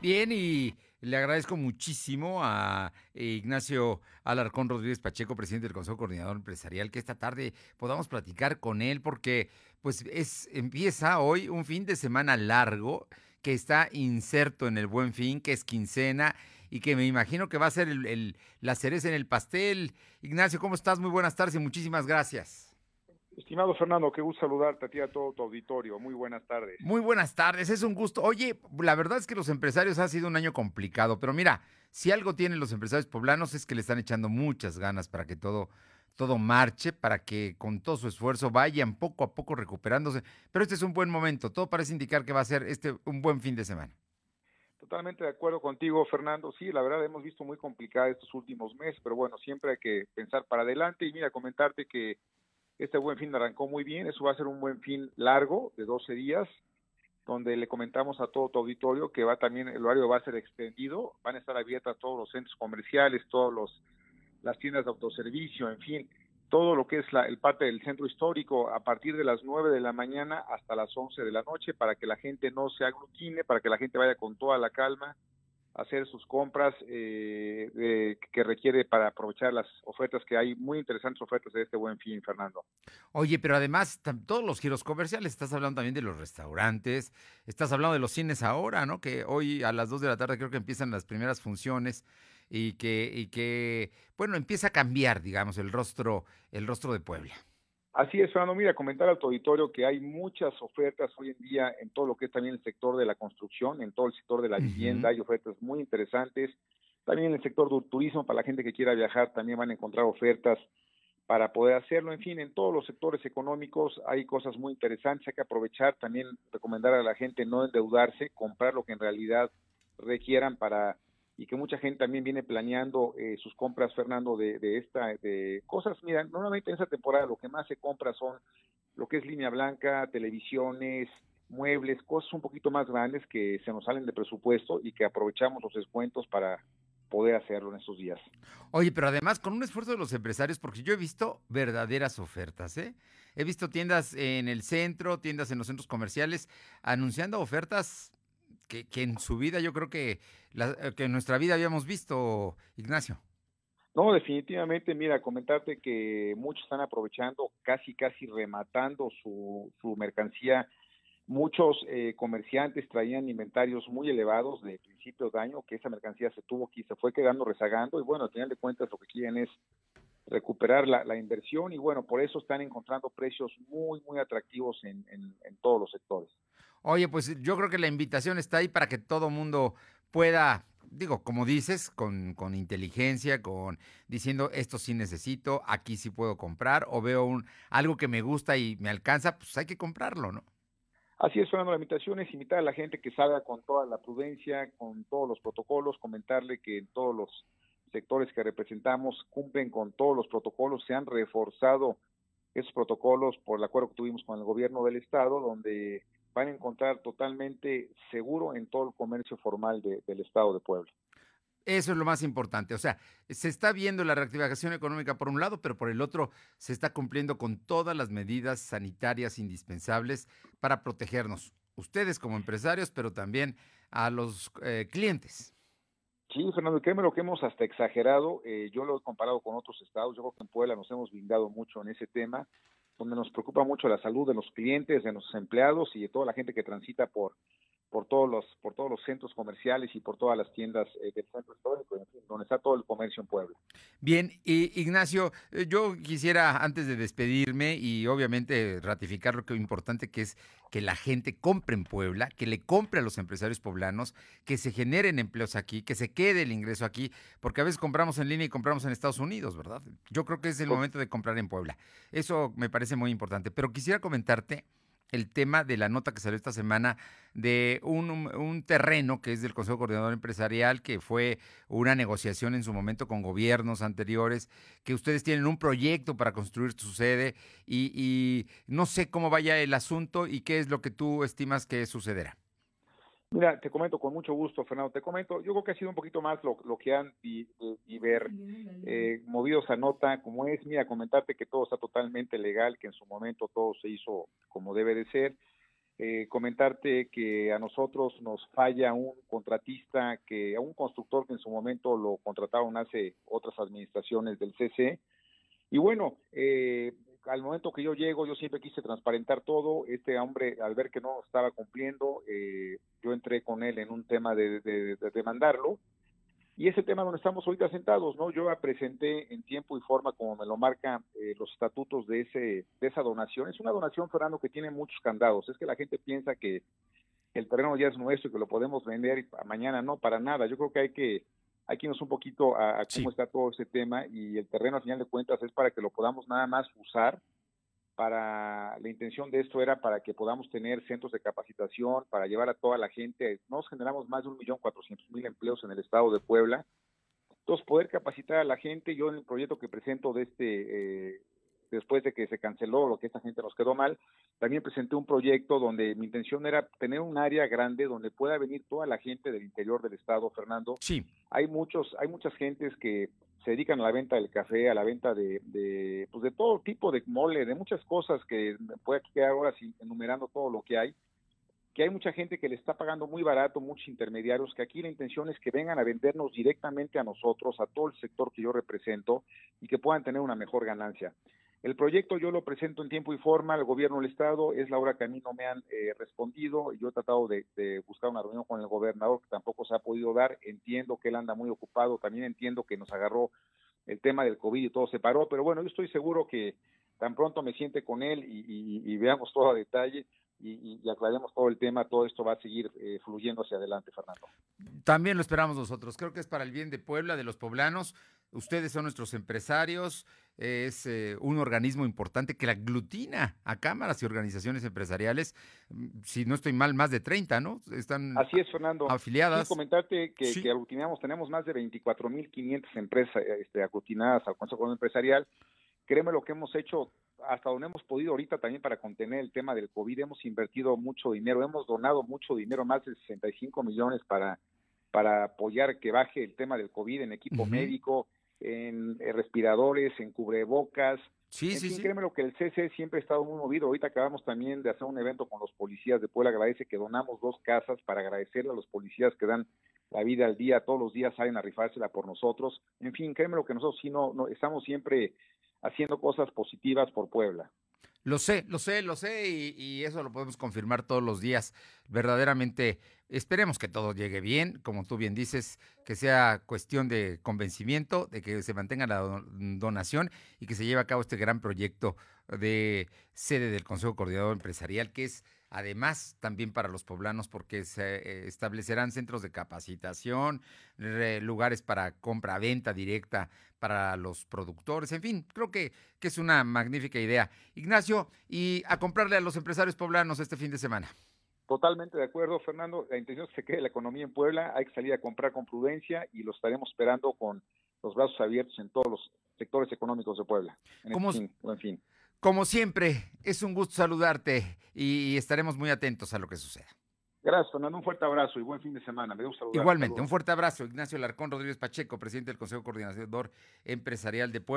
Bien, y le agradezco muchísimo a Ignacio Alarcón Rodríguez Pacheco, presidente del Consejo Coordinador Empresarial, que esta tarde podamos platicar con él porque pues es empieza hoy un fin de semana largo que está inserto en el Buen Fin, que es quincena y que me imagino que va a ser el, la cereza en el pastel. Ignacio, ¿cómo estás? Muy buenas tardes y muchísimas gracias. Estimado Fernando, qué gusto saludarte a ti y a todo tu auditorio. Muy buenas tardes. Muy buenas tardes, es un gusto. Oye, la verdad es que los empresarios ha sido un año complicado, pero mira, si algo tienen los empresarios poblanos es que le están echando muchas ganas para que todo, todo marche, para que con todo su esfuerzo vayan poco a poco recuperándose. Pero este es un buen momento, todo parece indicar que va a ser este un buen fin de semana. Totalmente de acuerdo contigo, Fernando. Sí, la verdad hemos visto muy complicada estos últimos meses, pero bueno, siempre hay que pensar para adelante y mira, comentarte que este buen fin arrancó muy bien, eso va a ser un buen fin largo de 12 días, donde le comentamos a todo tu auditorio que va también, el horario va a ser extendido, van a estar abiertas todos los centros comerciales, todos los las tiendas de autoservicio, en fin, todo lo que es la, el parte del centro histórico a partir de las 9 de la mañana hasta las 11 de la noche para que la gente no se aglutine, para que la gente vaya con toda la calma, hacer sus compras eh, que requiere para aprovechar las ofertas que hay, muy interesantes ofertas de este buen fin, Fernando. Oye, pero además todos los giros comerciales, estás hablando también de los restaurantes, estás hablando de los cines ahora, ¿no? Que hoy a las 2 de la tarde creo que empiezan las primeras funciones y que, y que bueno, empieza a cambiar, digamos, el rostro, el rostro de Puebla. Así es, Fernando. Mira, comentar al auditorio que hay muchas ofertas hoy en día en todo lo que es también el sector de la construcción, en todo el sector de la vivienda, hay ofertas muy interesantes. También en el sector del turismo, para la gente que quiera viajar, también van a encontrar ofertas para poder hacerlo. En fin, en todos los sectores económicos hay cosas muy interesantes, hay que aprovechar, también recomendar a la gente no endeudarse, comprar lo que en realidad requieran para y que mucha gente también viene planeando eh, sus compras, Fernando, de, de esta de cosas. Mira, normalmente en esta temporada lo que más se compra son lo que es línea blanca, televisiones, muebles, cosas un poquito más grandes que se nos salen de presupuesto y que aprovechamos los descuentos para poder hacerlo en estos días. Oye, pero además con un esfuerzo de los empresarios, porque yo he visto verdaderas ofertas, ¿eh? He visto tiendas en el centro, tiendas en los centros comerciales, anunciando ofertas que, en su vida yo creo que, eh, que en nuestra vida habíamos visto, Ignacio. No, definitivamente, mira, comentarte que muchos están aprovechando, casi, casi rematando su, su mercancía. Muchos eh, comerciantes traían inventarios muy elevados de principio de año, que esa mercancía se tuvo que se fue quedando rezagando, y bueno, al final de cuentas lo que quieren es recuperar la, la inversión, y bueno, por eso están encontrando precios muy, muy atractivos en, en, en todos los sectores. Oye, pues yo creo que la invitación está ahí para que todo mundo pueda, digo, como dices, con, con, inteligencia, con diciendo esto sí necesito, aquí sí puedo comprar, o veo un algo que me gusta y me alcanza, pues hay que comprarlo, ¿no? Así es, Fernando, la invitación es invitar a la gente que salga con toda la prudencia, con todos los protocolos, comentarle que en todos los sectores que representamos cumplen con todos los protocolos, se han reforzado esos protocolos por el acuerdo que tuvimos con el gobierno del estado, donde van a encontrar totalmente seguro en todo el comercio formal del Estado de Puebla. Eso es lo más importante. O sea, se está viendo la reactivación económica por un lado, pero por el otro se está cumpliendo con todas las medidas sanitarias indispensables para protegernos, ustedes como empresarios, pero también a los eh, clientes. Sí, Fernando, créeme lo que hemos hasta exagerado. Eh, yo lo he comparado con otros estados. Yo creo que en Puebla nos hemos blindado mucho en ese tema donde nos preocupa mucho la salud de los clientes, de los empleados y de toda la gente que transita por por todos los por todos los centros comerciales y por todas las tiendas eh, del centro histórico, donde está todo el comercio en Puebla. Bien, y Ignacio, eh, yo quisiera antes de despedirme y obviamente ratificar lo que es importante que es que la gente compre en Puebla, que le compre a los empresarios poblanos, que se generen empleos aquí, que se quede el ingreso aquí, porque a veces compramos en línea y compramos en Estados Unidos, ¿verdad? Yo creo que es el momento de comprar en Puebla. Eso me parece muy importante, pero quisiera comentarte el tema de la nota que salió esta semana de un, terreno que es del Consejo Coordinador Empresarial, que fue una negociación en su momento con gobiernos anteriores, que ustedes tienen un proyecto para construir su sede y, y no sé cómo vaya el asunto y qué es lo que tú estimas que sucederá. Mira, te comento con mucho gusto, Fernando. Te comento, yo creo que ha sido un poquito más lo, lo que han y, y ver eh, movidos a nota, como es, mira, comentarte que todo está totalmente legal, que en su momento todo se hizo como debe de ser. eh, comentarte que a nosotros nos falla un contratista, que a un constructor que en su momento lo contrataron hace otras administraciones del CC. Y bueno, eh, al momento que yo llego, yo siempre quise transparentar todo. Este hombre, al ver que no estaba cumpliendo, eh, yo entré con él en un tema de, de, de demandarlo y ese tema donde estamos ahorita sentados, ¿no? Yo presenté en tiempo y forma, como me lo marcan eh, los estatutos de, ese, de esa donación. Es una donación, Fernando, que tiene muchos candados. Es que la gente piensa que el terreno ya es nuestro y que lo podemos vender y mañana no, para nada. Yo creo que hay que hay que irnos un poquito a, cómo está todo ese tema y el terreno, a final de cuentas, es para que lo podamos nada más usar para la intención de esto era para que podamos tener centros de capacitación, para llevar a toda la gente. Nos generamos más de un millón cuatrocientos mil empleos en el estado de Puebla. Entonces, poder capacitar a la gente, yo en el proyecto que presento de este, eh, después de que se canceló lo que esta gente nos quedó mal, también presenté un proyecto donde mi intención era tener un área grande donde pueda venir toda la gente del interior del estado, Fernando. Sí. Hay muchos, hay muchas gentes que se dedican a la venta del café, a la venta de, de, pues de todo tipo de mole, de muchas cosas que puede quedar ahora enumerando todo lo que hay, que hay mucha gente que le está pagando muy barato, muchos intermediarios, que aquí la intención es que vengan a vendernos directamente a nosotros, a todo el sector que yo represento y que puedan tener una mejor ganancia. El proyecto yo lo presento en tiempo y forma al gobierno del estado, es la hora que a mí no me han eh, respondido, yo he tratado de, de, buscar una reunión con el gobernador que tampoco se ha podido dar, entiendo que él anda muy ocupado, también entiendo que nos agarró el tema del COVID y todo se paró, pero bueno, yo estoy seguro que tan pronto me siente con él y, y, y veamos todo a detalle, y, y, aclaremos todo el tema, todo esto va a seguir eh, fluyendo hacia adelante, Fernando. También lo esperamos nosotros. Creo que es para el bien de Puebla, de los poblanos. Ustedes son nuestros empresarios. Es eh, un organismo importante que aglutina a cámaras y organizaciones empresariales. Mm, si no estoy mal, más de 30, ¿no? Están Así es, Fernando. Afiliadas. Sí, comentarte que, sí. que aglutinamos, tenemos más de 24.500 empresas este, aglutinadas al Consejo Empresarial. Créeme lo que hemos hecho hasta donde hemos podido ahorita también para contener el tema del COVID, hemos invertido mucho dinero, hemos donado mucho dinero, más de 65 millones para, para apoyar que baje el tema del COVID en equipo uh -huh. médico, en, en, respiradores, en cubrebocas. Sí, en sí, fin, sí. créeme lo que el CC siempre ha estado muy movido. Ahorita acabamos también de hacer un evento con los policías de Puebla. Agradece que donamos dos casas para agradecerle a los policías que dan la vida al día, todos los días salen a rifársela por nosotros. En fin, créeme lo que nosotros sí no, no estamos siempre haciendo cosas positivas por Puebla. Lo sé, lo sé, lo sé y, eso lo podemos confirmar todos los días. Verdaderamente, esperemos que todo llegue bien, como tú bien dices, que sea cuestión de convencimiento, de que se mantenga la donación y que se lleve a cabo este gran proyecto de sede del Consejo Coordinador Empresarial, que es además también para los poblanos porque se establecerán centros de capacitación, lugares para compra-venta directa para los productores, en fin, creo que, que es una magnífica idea. Ignacio, y a comprarle a los empresarios poblanos este fin de semana. Totalmente de acuerdo, Fernando. La intención es que se quede la economía en Puebla, hay que salir a comprar con prudencia y lo estaremos esperando con los brazos abiertos en todos los sectores económicos de Puebla. En ¿Cómo, fin, en fin. Como siempre, es un gusto saludarte y estaremos muy atentos a lo que suceda. Gracias, Fernando. Un fuerte abrazo y buen fin de semana. Me gusta saludar. Igualmente, un fuerte abrazo. Ignacio Larcón Rodríguez Pacheco, presidente del Consejo Coordinador Empresarial de Puebla.